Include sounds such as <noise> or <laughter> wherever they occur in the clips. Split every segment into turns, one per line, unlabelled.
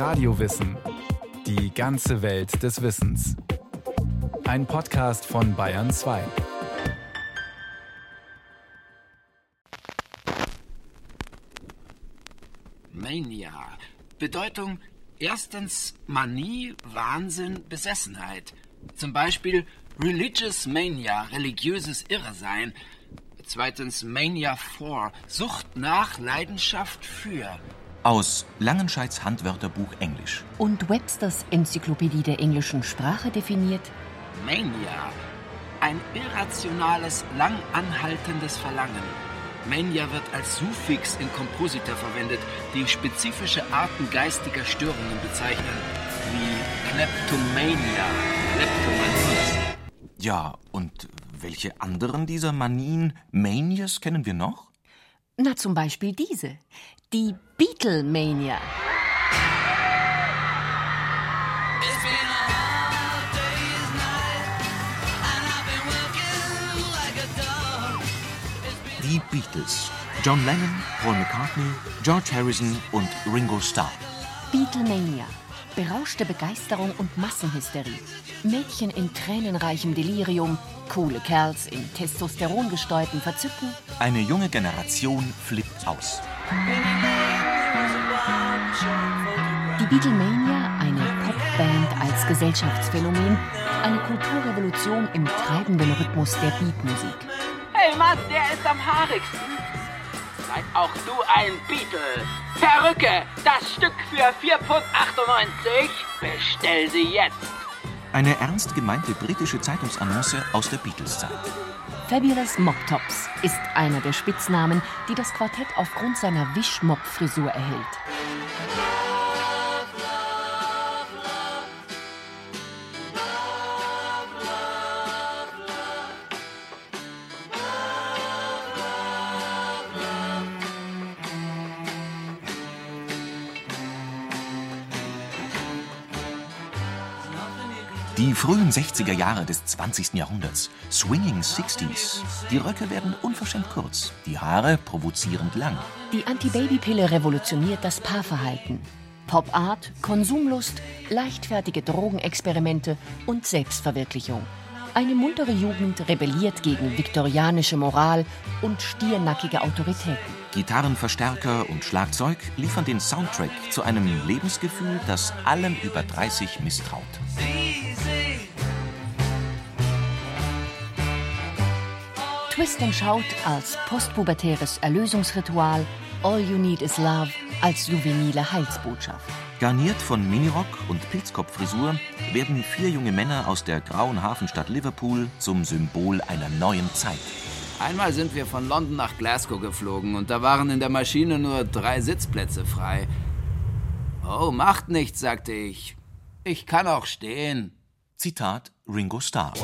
Radiowissen. Die ganze Welt des Wissens. Ein Podcast von Bayern 2.
Mania. Bedeutung erstens Manie, Wahnsinn, Besessenheit. Zum Beispiel Religious Mania, religiöses Irrsein. Zweitens Mania for, Sucht nach, Leidenschaft für.
Aus Langenscheids Handwörterbuch Englisch.
Und Websters Enzyklopädie der englischen Sprache definiert
Mania. Ein irrationales, lang anhaltendes Verlangen. Mania wird als Suffix in Komposita verwendet, die spezifische Arten geistiger Störungen bezeichnen, wie Kleptomania, Kleptomanie.
Ja, und welche anderen dieser Manien, Manias kennen wir noch?
Na, zum Beispiel diese. Die Beatlemania.
Die Beatles. John Lennon, Paul McCartney, George Harrison und Ringo Starr.
Beatlemania. Berauschte Begeisterung und Massenhysterie. Mädchen in tränenreichem Delirium, coole Kerls in testosterongesteuertem Verzücken.
Eine junge Generation flippt aus.
Beatlemania, eine Popband als Gesellschaftsphänomen, eine Kulturrevolution im treibenden Rhythmus der Beatmusik.
Hey Mann, der ist am haarigsten. Sei auch du ein Beatle. Perücke, das Stück für 4,98 Pfund. Bestell sie jetzt.
Eine ernst gemeinte britische Zeitungsannonce aus der Beatles-Zeit.
Fabulous Mop Tops ist einer der Spitznamen, die das Quartett aufgrund seiner Wischmopp-Frisur erhält.
Die frühen 60er Jahre des 20. Jahrhunderts. Swinging 60s. Die Röcke werden unverschämt kurz, die Haare provozierend lang.
Die Anti-Baby-Pille revolutioniert das Paarverhalten. Pop-Art, Konsumlust, leichtfertige Drogenexperimente und Selbstverwirklichung. Eine muntere Jugend rebelliert gegen viktorianische Moral und stiernackige Autoritäten.
Gitarrenverstärker und Schlagzeug liefern den Soundtrack zu einem Lebensgefühl, das allem über 30 misstraut.
Twist and Shout als postpubertäres Erlösungsritual, All You Need Is Love als juvenile Heilsbotschaft.
Garniert von Minirock und Pilzkopffrisur werden vier junge Männer aus der grauen Hafenstadt Liverpool zum Symbol einer neuen Zeit.
Einmal sind wir von London nach Glasgow geflogen und da waren in der Maschine nur drei Sitzplätze frei. Oh, macht nichts, sagte ich. Ich kann auch stehen.
Zitat Ringo Starr.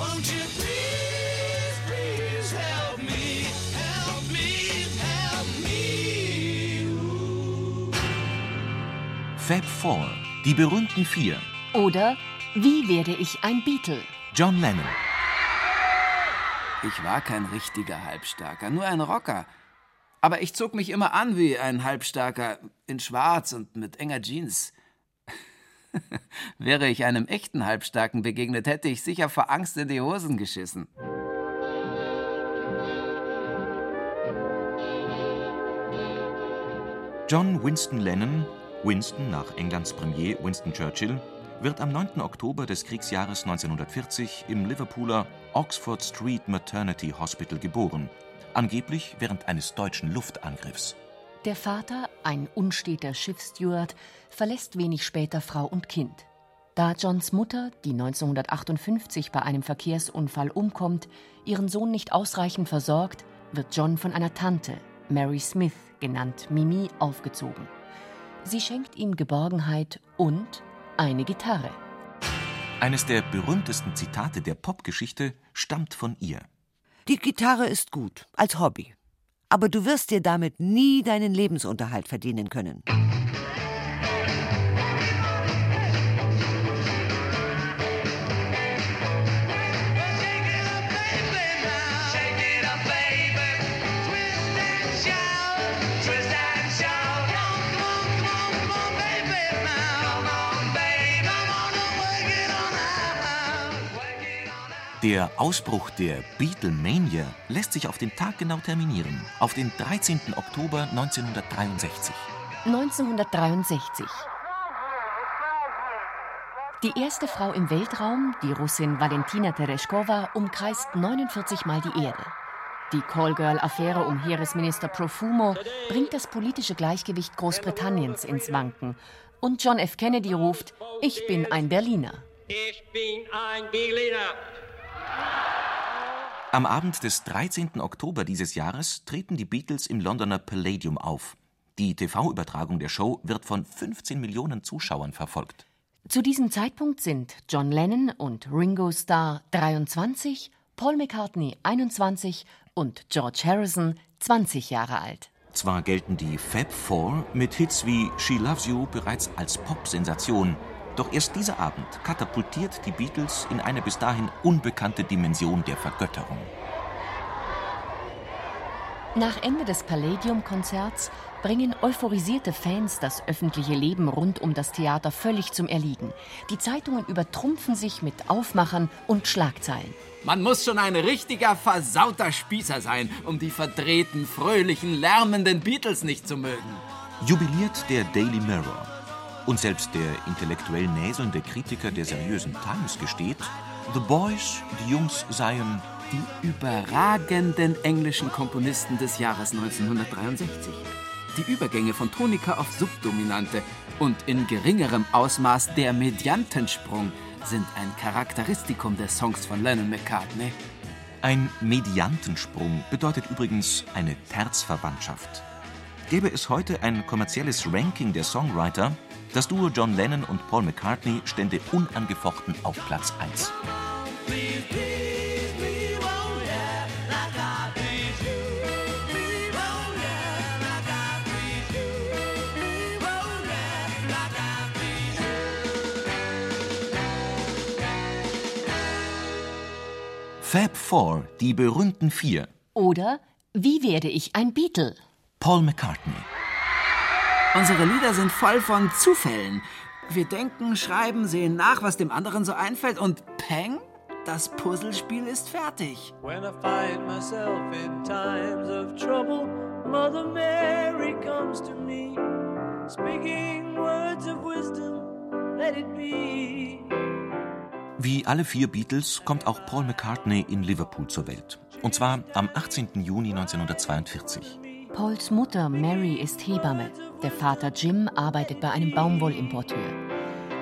Fab Four, die berühmten Vier.
Oder Wie werde ich ein Beatle?
John Lennon,
Ich war kein richtiger Halbstarker, nur ein Rocker. Aber ich zog mich immer an wie ein Halbstarker, in Schwarz und mit enger Jeans. <laughs> Wäre ich einem echten Halbstarken begegnet, hätte ich sicher vor Angst in die Hosen geschissen.
John Winston Lennon, Winston nach Englands Premier Winston Churchill, wird am 9. Oktober des Kriegsjahres 1940 im Liverpooler Oxford Street Maternity Hospital geboren, angeblich während eines deutschen Luftangriffs.
Der Vater, ein unsteter Schiffssteward, verlässt wenig später Frau und Kind. Da Johns Mutter, die 1958 bei einem Verkehrsunfall umkommt, ihren Sohn nicht ausreichend versorgt, wird John von einer Tante, Mary Smith, genannt Mimi, aufgezogen. Sie schenkt ihm Geborgenheit und eine Gitarre.
Eines der berühmtesten Zitate der Popgeschichte stammt von ihr.
Die Gitarre ist gut, als Hobby. Aber du wirst dir damit nie deinen Lebensunterhalt verdienen können.
Der Ausbruch der Beatlemania lässt sich auf den Tag genau terminieren, auf den 13. Oktober 1963.
1963. Die erste Frau im Weltraum, die Russin Valentina Tereshkova, umkreist 49 Mal die Erde. Die Callgirl-Affäre um Heeresminister Profumo bringt das politische Gleichgewicht Großbritanniens ins Wanken. Und John F. Kennedy ruft: Ich bin ein Berliner. Ich bin ein Berliner.
Am Abend des 13. Oktober dieses Jahres treten die Beatles im Londoner Palladium auf. Die TV-Übertragung der Show wird von 15 Millionen Zuschauern verfolgt.
Zu diesem Zeitpunkt sind John Lennon und Ringo Starr 23, Paul McCartney 21 und George Harrison 20 Jahre alt.
Zwar gelten die Fab Four mit Hits wie She Loves You bereits als Pop-Sensation, doch erst dieser Abend katapultiert die Beatles in eine bis dahin unbekannte Dimension der Vergötterung.
Nach Ende des Palladium-Konzerts bringen euphorisierte Fans das öffentliche Leben rund um das Theater völlig zum Erliegen. Die Zeitungen übertrumpfen sich mit Aufmachern und Schlagzeilen.
Man muss schon ein richtiger versauter Spießer sein, um die verdrehten, fröhlichen, lärmenden Beatles nicht zu mögen.
Jubiliert der Daily Mirror. Und selbst der intellektuell näselnde Kritiker der seriösen Times gesteht, The Boys, die Jungs seien
die überragenden englischen Komponisten des Jahres 1963. Die Übergänge von Tonika auf Subdominante und in geringerem Ausmaß der Mediantensprung sind ein Charakteristikum der Songs von Lennon McCartney.
Ein Mediantensprung bedeutet übrigens eine Terzverwandtschaft. Gäbe es heute ein kommerzielles Ranking der Songwriter, das Duo John Lennon und Paul McCartney stände unangefochten auf Platz 1. Fab Four, die berühmten Vier.
Oder Wie werde ich ein Beatle?
Paul McCartney.
Unsere Lieder sind voll von Zufällen. Wir denken, schreiben, sehen nach, was dem anderen so einfällt und peng, das Puzzlespiel ist fertig. When I find myself in times of trouble, Mother Mary comes to me, speaking words of wisdom, let it be.
Wie alle vier Beatles kommt auch Paul McCartney in Liverpool zur Welt. Und zwar am 18. Juni 1942.
Pauls Mutter Mary ist Hebamme. Der Vater Jim arbeitet bei einem Baumwollimporteur.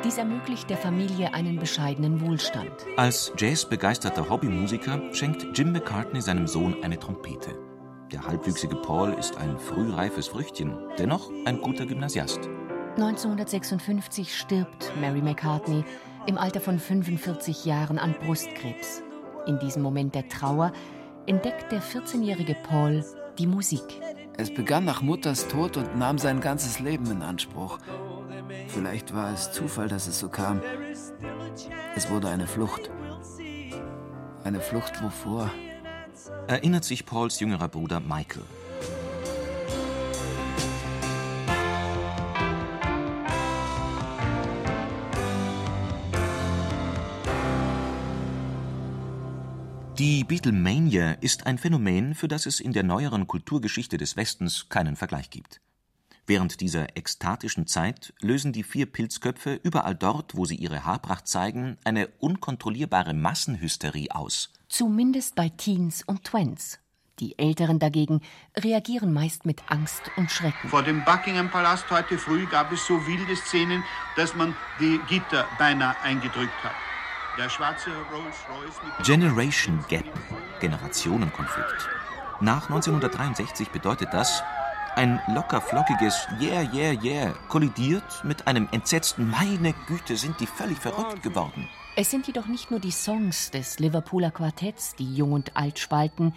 Dies ermöglicht der Familie einen bescheidenen Wohlstand.
Als jazzbegeisterter Hobbymusiker schenkt Jim McCartney seinem Sohn eine Trompete. Der halbwüchsige Paul ist ein frühreifes Früchtchen, dennoch ein guter Gymnasiast.
1956 stirbt Mary McCartney im Alter von 45 Jahren an Brustkrebs. In diesem Moment der Trauer entdeckt der 14-jährige Paul die Musik.
Es begann nach Mutters Tod und nahm sein ganzes Leben in Anspruch. Vielleicht war es Zufall, dass es so kam. Es wurde eine Flucht. Eine Flucht wovor?
Erinnert sich Pauls jüngerer Bruder Michael. Die Beatlemania ist ein Phänomen, für das es in der neueren Kulturgeschichte des Westens keinen Vergleich gibt. Während dieser ekstatischen Zeit lösen die vier Pilzköpfe überall dort, wo sie ihre Haarpracht zeigen, eine unkontrollierbare Massenhysterie aus.
Zumindest bei Teens und Twents. Die Älteren dagegen reagieren meist mit Angst und Schrecken.
Vor dem Buckingham-Palast heute früh gab es so wilde Szenen, dass man die Gitter beinahe eingedrückt hat. Der schwarze Rolls-Royce mit
Generation Gap, Generationenkonflikt. Nach 1963 bedeutet das, ein locker flockiges Yeah, yeah, yeah kollidiert mit einem entsetzten Meine Güte, sind die völlig verrückt geworden.
Es sind jedoch nicht nur die Songs des Liverpooler Quartetts, die Jung und Alt spalten,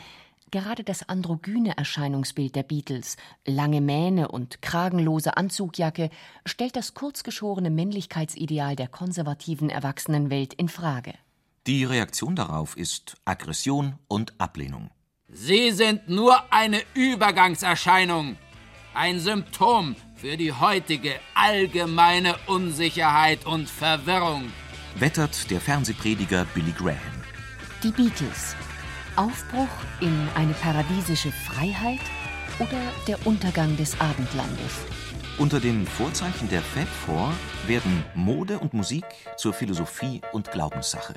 Gerade das androgyne Erscheinungsbild der Beatles, lange Mähne und kragenlose Anzugjacke, stellt das kurzgeschorene Männlichkeitsideal der konservativen Erwachsenenwelt in Frage.
Die Reaktion darauf ist Aggression und Ablehnung.
Sie sind nur eine Übergangserscheinung, ein Symptom für die heutige allgemeine Unsicherheit und Verwirrung,
wettert der Fernsehprediger Billy Graham.
Die Beatles. Aufbruch in eine paradiesische Freiheit oder der Untergang des Abendlandes?
Unter den Vorzeichen der Fab Four werden Mode und Musik zur Philosophie und Glaubenssache.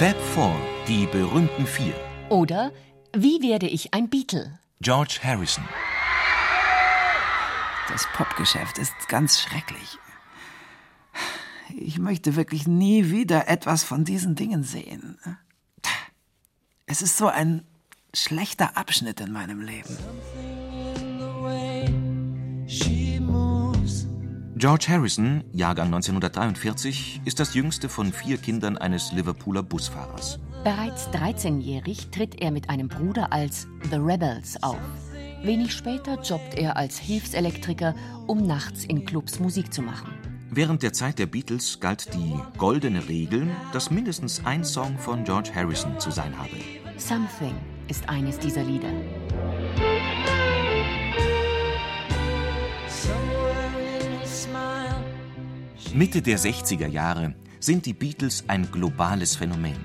Fab Four, die berühmten vier.
Oder Wie werde ich ein Beatle?
George Harrison.
Das Popgeschäft ist ganz schrecklich. Ich möchte wirklich nie wieder etwas von diesen Dingen sehen. Es ist so ein schlechter Abschnitt in meinem Leben.
George Harrison, Jahrgang 1943, ist das jüngste von vier Kindern eines Liverpooler Busfahrers.
Bereits 13-jährig tritt er mit einem Bruder als The Rebels auf. Wenig später jobbt er als Hilfselektriker, um nachts in Clubs Musik zu machen.
Während der Zeit der Beatles galt die goldene Regel, dass mindestens ein Song von George Harrison zu sein habe.
Something ist eines dieser Lieder.
Mitte der 60er Jahre sind die Beatles ein globales Phänomen.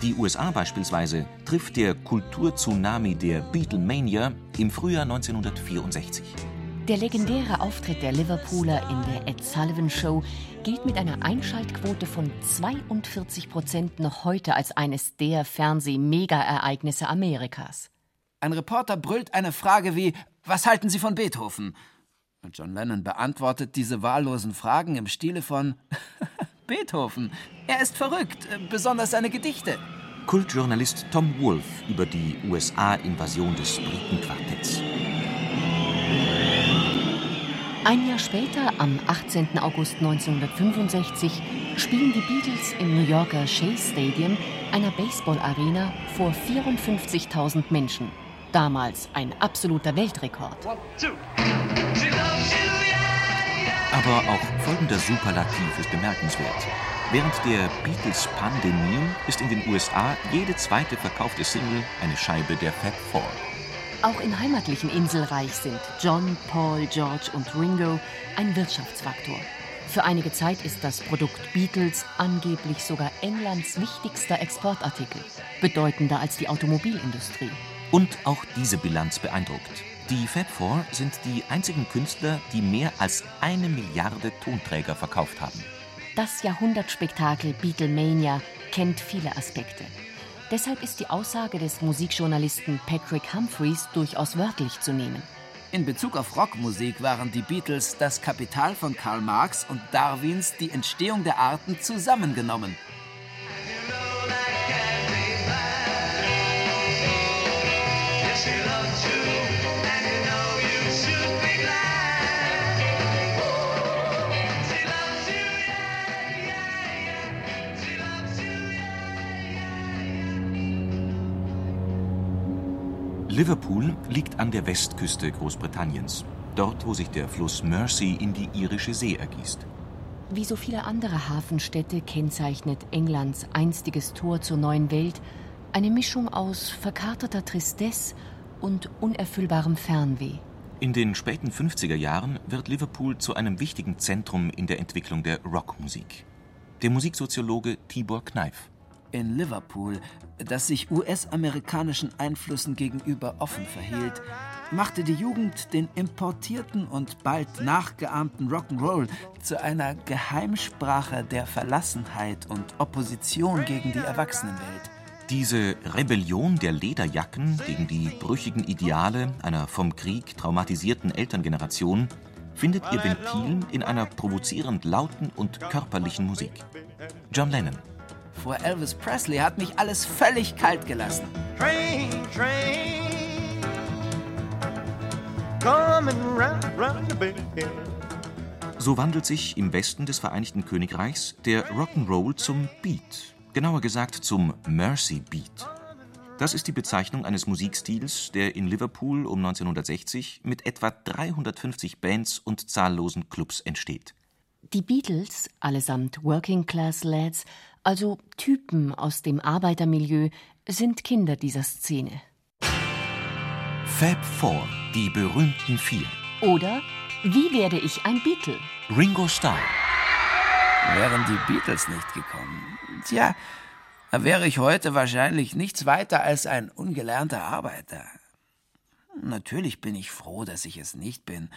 Die USA beispielsweise trifft der Kulturtsunami der Beatlemania im Frühjahr 1964.
Der legendäre Auftritt der Liverpooler in der Ed Sullivan Show gilt mit einer Einschaltquote von 42 Prozent noch heute als eines der Fernseh-Mega-Ereignisse Amerikas.
Ein Reporter brüllt eine Frage wie: Was halten Sie von Beethoven? John Lennon beantwortet diese wahllosen Fragen im Stile von <laughs> Beethoven. Er ist verrückt, besonders seine Gedichte.
Kultjournalist Tom Wolfe über die USA-Invasion des Britenquartetts.
Ein Jahr später, am 18. August 1965, spielen die Beatles im New Yorker Shea Stadium, einer Baseball-Arena, vor 54.000 Menschen. Damals ein absoluter Weltrekord.
Aber auch folgender Superlativ ist bemerkenswert. Während der Beatles-Pandemie ist in den USA jede zweite verkaufte Single eine Scheibe der Fab Four.
Auch im heimatlichen Inselreich sind John, Paul, George und Ringo ein Wirtschaftsfaktor. Für einige Zeit ist das Produkt Beatles angeblich sogar Englands wichtigster Exportartikel, bedeutender als die Automobilindustrie.
Und auch diese Bilanz beeindruckt. Die Fab Four sind die einzigen Künstler, die mehr als eine Milliarde Tonträger verkauft haben.
Das Jahrhundertspektakel Beatlemania kennt viele Aspekte. Deshalb ist die Aussage des Musikjournalisten Patrick Humphreys durchaus wörtlich zu nehmen.
In Bezug auf Rockmusik waren die Beatles das Kapital von Karl Marx und Darwins die Entstehung der Arten zusammengenommen.
Liverpool liegt an der Westküste Großbritanniens, dort wo sich der Fluss Mersey in die irische See ergießt.
Wie so viele andere Hafenstädte kennzeichnet Englands einstiges Tor zur neuen Welt eine Mischung aus verkaterter Tristesse und unerfüllbarem Fernweh.
In den späten 50er Jahren wird Liverpool zu einem wichtigen Zentrum in der Entwicklung der Rockmusik. Der Musiksoziologe Tibor Kneif
in Liverpool, das sich US-amerikanischen Einflüssen gegenüber offen verhielt, machte die Jugend den importierten und bald nachgeahmten Rock'n'Roll zu einer Geheimsprache der Verlassenheit und Opposition gegen die Erwachsenenwelt.
Diese Rebellion der Lederjacken gegen die brüchigen Ideale einer vom Krieg traumatisierten Elterngeneration findet ihr Ventil in einer provozierend lauten und körperlichen Musik. John Lennon
vor Elvis Presley hat mich alles völlig kalt gelassen. Train, train,
so wandelt sich im Westen des Vereinigten Königreichs der Rock'n'Roll zum Beat, genauer gesagt zum Mercy Beat. Das ist die Bezeichnung eines Musikstils, der in Liverpool um 1960 mit etwa 350 Bands und zahllosen Clubs entsteht.
Die Beatles, allesamt Working Class Lads, also Typen aus dem Arbeitermilieu, sind Kinder dieser Szene.
Fab Four, die berühmten Vier.
Oder Wie werde ich ein Beatle?
Ringo Starr.
Wären die Beatles nicht gekommen, tja, wäre ich heute wahrscheinlich nichts weiter als ein ungelernter Arbeiter. Natürlich bin ich froh, dass ich es nicht bin.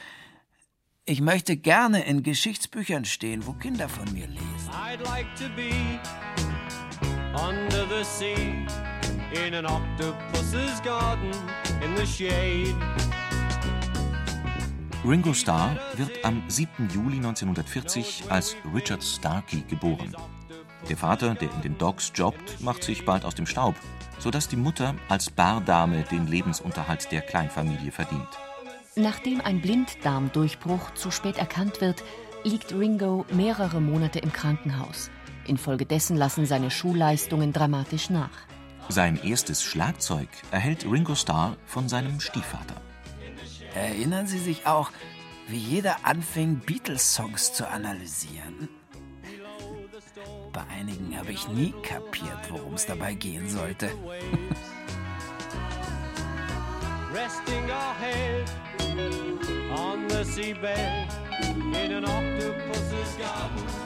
Ich möchte gerne in Geschichtsbüchern stehen, wo Kinder von mir lesen. I'd like to be under the sea in an octopus's garden
in the shade. Ringo Starr wird am 7. Juli 1940 als Richard Starkey geboren. Der Vater, der in den Docks jobbt, macht sich bald aus dem Staub, sodass die Mutter als Bardame den Lebensunterhalt der Kleinfamilie verdient.
Nachdem ein Blinddarmdurchbruch zu spät erkannt wird, liegt Ringo mehrere Monate im Krankenhaus. Infolgedessen lassen seine Schulleistungen dramatisch nach.
Sein erstes Schlagzeug erhält Ringo Starr von seinem Stiefvater.
Erinnern Sie sich auch, wie jeder anfing, Beatles-Songs zu analysieren? Bei einigen habe ich nie kapiert, worum es dabei gehen sollte. Resting our head on the seabed in an octopus's
garden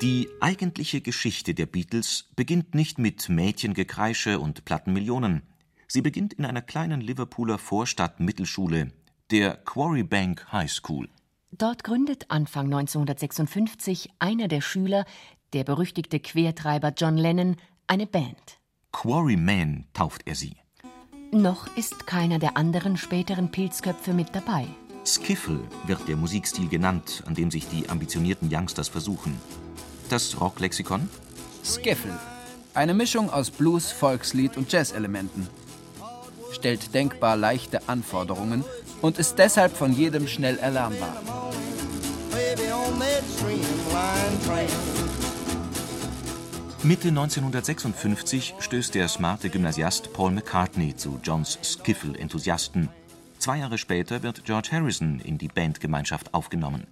Die eigentliche Geschichte der Beatles beginnt nicht mit Mädchengekreische und Plattenmillionen. Sie beginnt in einer kleinen Liverpooler Vorstadt-Mittelschule, der Quarry Bank High School.
Dort gründet Anfang 1956 einer der Schüler, der berüchtigte Quertreiber John Lennon, eine Band.
Quarryman tauft er sie.
Noch ist keiner der anderen späteren Pilzköpfe mit dabei.
Skiffle wird der Musikstil genannt, an dem sich die ambitionierten Youngsters versuchen. Das Rocklexikon?
Skiffle. Eine Mischung aus Blues, Volkslied und Jazz-Elementen. Stellt denkbar leichte Anforderungen und ist deshalb von jedem schnell erlernbar.
Mitte 1956 stößt der smarte Gymnasiast Paul McCartney zu Johns Skiffle-Enthusiasten. Zwei Jahre später wird George Harrison in die Bandgemeinschaft aufgenommen.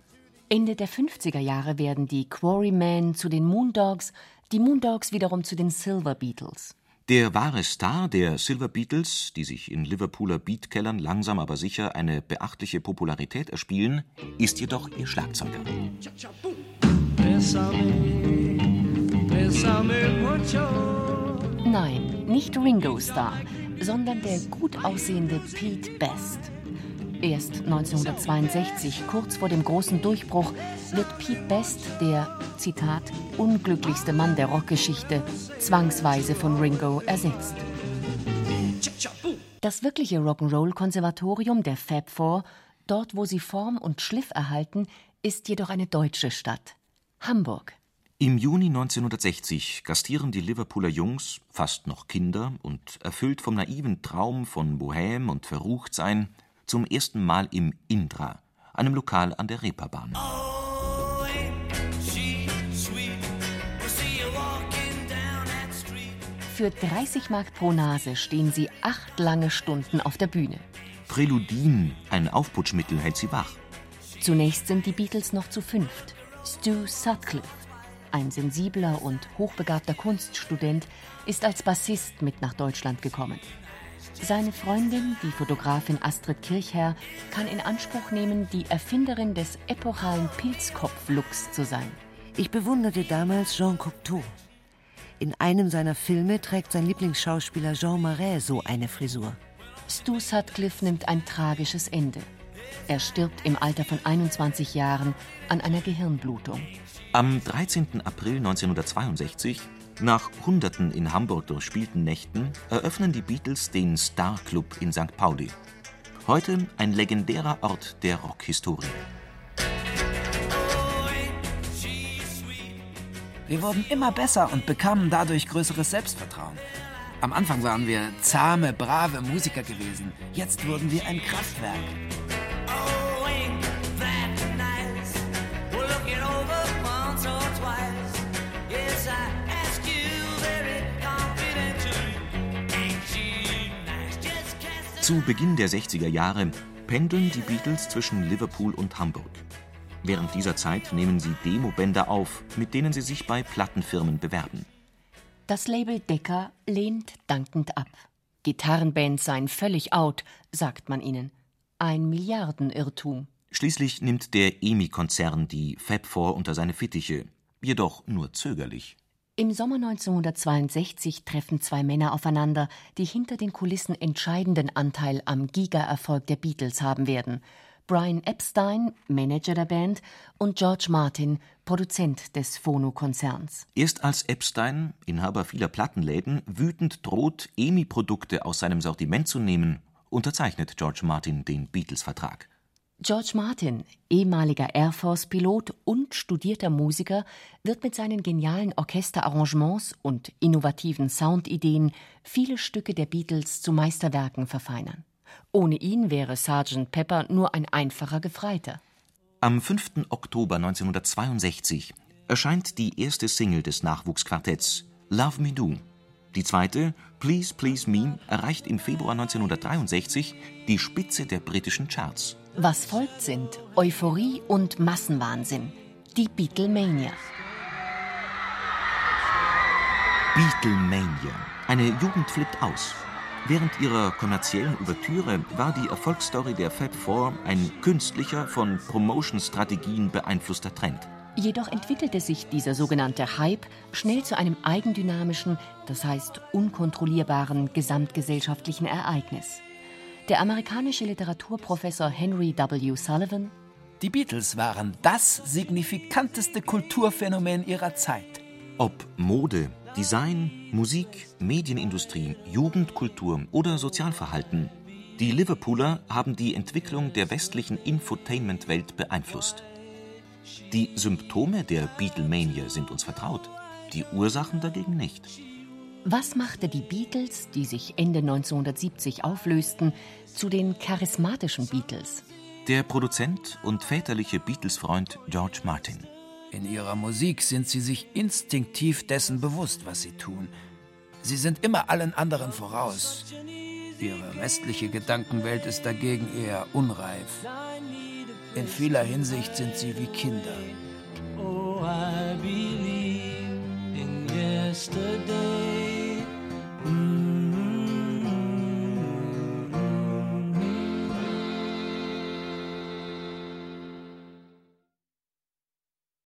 Ende der 50er Jahre werden die Quarrymen zu den Moondogs, die Moondogs wiederum zu den Silver Beatles.
Der wahre Star der Silver Beatles, die sich in Liverpooler Beatkellern langsam aber sicher eine beachtliche Popularität erspielen, ist jedoch ihr Schlagzeuger.
Nein, nicht Ringo Starr, sondern der gut aussehende Pete Best. Erst 1962, kurz vor dem großen Durchbruch, wird Pete Best, der, Zitat, unglücklichste Mann der Rockgeschichte, zwangsweise von Ringo ersetzt. Das wirkliche Rock'n'Roll-Konservatorium der Fab Four, dort wo sie Form und Schliff erhalten, ist jedoch eine deutsche Stadt. Hamburg.
Im Juni 1960 gastieren die Liverpooler Jungs, fast noch Kinder und erfüllt vom naiven Traum von Bohème und Verruchtsein, zum ersten Mal im Indra, einem Lokal an der Reeperbahn.
Für 30 Mark pro Nase stehen sie acht lange Stunden auf der Bühne.
Präludin, ein Aufputschmittel, hält sie wach.
Zunächst sind die Beatles noch zu fünft. Stu Sutcliffe, ein sensibler und hochbegabter Kunststudent, ist als Bassist mit nach Deutschland gekommen. Seine Freundin, die Fotografin Astrid Kirchherr, kann in Anspruch nehmen, die Erfinderin des epochalen Pilzkopf-Looks zu sein.
Ich bewunderte damals Jean Cocteau. In einem seiner Filme trägt sein Lieblingsschauspieler Jean Marais so eine Frisur.
Stu Sutcliffe nimmt ein tragisches Ende. Er stirbt im Alter von 21 Jahren an einer Gehirnblutung.
Am 13. April 1962 nach Hunderten in Hamburg durchspielten Nächten eröffnen die Beatles den Star Club in St. Pauli. Heute ein legendärer Ort der Rockhistorie.
Wir wurden immer besser und bekamen dadurch größeres Selbstvertrauen. Am Anfang waren wir zahme, brave Musiker gewesen. Jetzt wurden wir ein Kraftwerk.
Zu Beginn der 60er Jahre pendeln die Beatles zwischen Liverpool und Hamburg. Während dieser Zeit nehmen sie Demobänder auf, mit denen sie sich bei Plattenfirmen bewerben.
Das Label Decca lehnt dankend ab. Gitarrenbands seien völlig out, sagt man ihnen. Ein Milliardenirrtum.
Schließlich nimmt der EMI-Konzern die Fab Four unter seine Fittiche, jedoch nur zögerlich.
Im Sommer 1962 treffen zwei Männer aufeinander, die hinter den Kulissen entscheidenden Anteil am Giga-Erfolg der Beatles haben werden. Brian Epstein, Manager der Band, und George Martin, Produzent des Phono-Konzerns.
Erst als Epstein, Inhaber vieler Plattenläden, wütend droht, EMI-Produkte aus seinem Sortiment zu nehmen, unterzeichnet George Martin den Beatles-Vertrag.
George Martin, ehemaliger Air Force-Pilot und studierter Musiker, wird mit seinen genialen Orchesterarrangements und innovativen Soundideen viele Stücke der Beatles zu Meisterwerken verfeinern. Ohne ihn wäre Sgt. Pepper nur ein einfacher Gefreiter.
Am 5. Oktober 1962 erscheint die erste Single des Nachwuchsquartetts, Love Me Do. Die zweite, Please Please Me, erreicht im Februar 1963 die Spitze der britischen Charts.
Was folgt sind Euphorie und Massenwahnsinn, die Beatlemania.
Beatlemania. Eine Jugend flippt aus. Während ihrer kommerziellen Ouvertüre war die Erfolgsstory der Fab Four ein künstlicher, von Promotion-Strategien beeinflusster Trend.
Jedoch entwickelte sich dieser sogenannte Hype schnell zu einem eigendynamischen, das heißt unkontrollierbaren gesamtgesellschaftlichen Ereignis. Der amerikanische Literaturprofessor Henry W. Sullivan
Die Beatles waren das signifikanteste Kulturphänomen ihrer Zeit.
Ob Mode, Design, Musik, Medienindustrie, Jugendkultur oder Sozialverhalten. Die Liverpooler haben die Entwicklung der westlichen Infotainment-Welt beeinflusst. Die Symptome der Beatlemania sind uns vertraut, die Ursachen dagegen nicht.
Was machte die Beatles, die sich Ende 1970 auflösten, zu den charismatischen Beatles?
Der Produzent und väterliche Beatles-Freund George Martin.
In ihrer Musik sind sie sich instinktiv dessen bewusst, was sie tun. Sie sind immer allen anderen voraus. Ihre westliche Gedankenwelt ist dagegen eher unreif. In vieler Hinsicht sind sie wie Kinder. Oh, I believe in yesterday.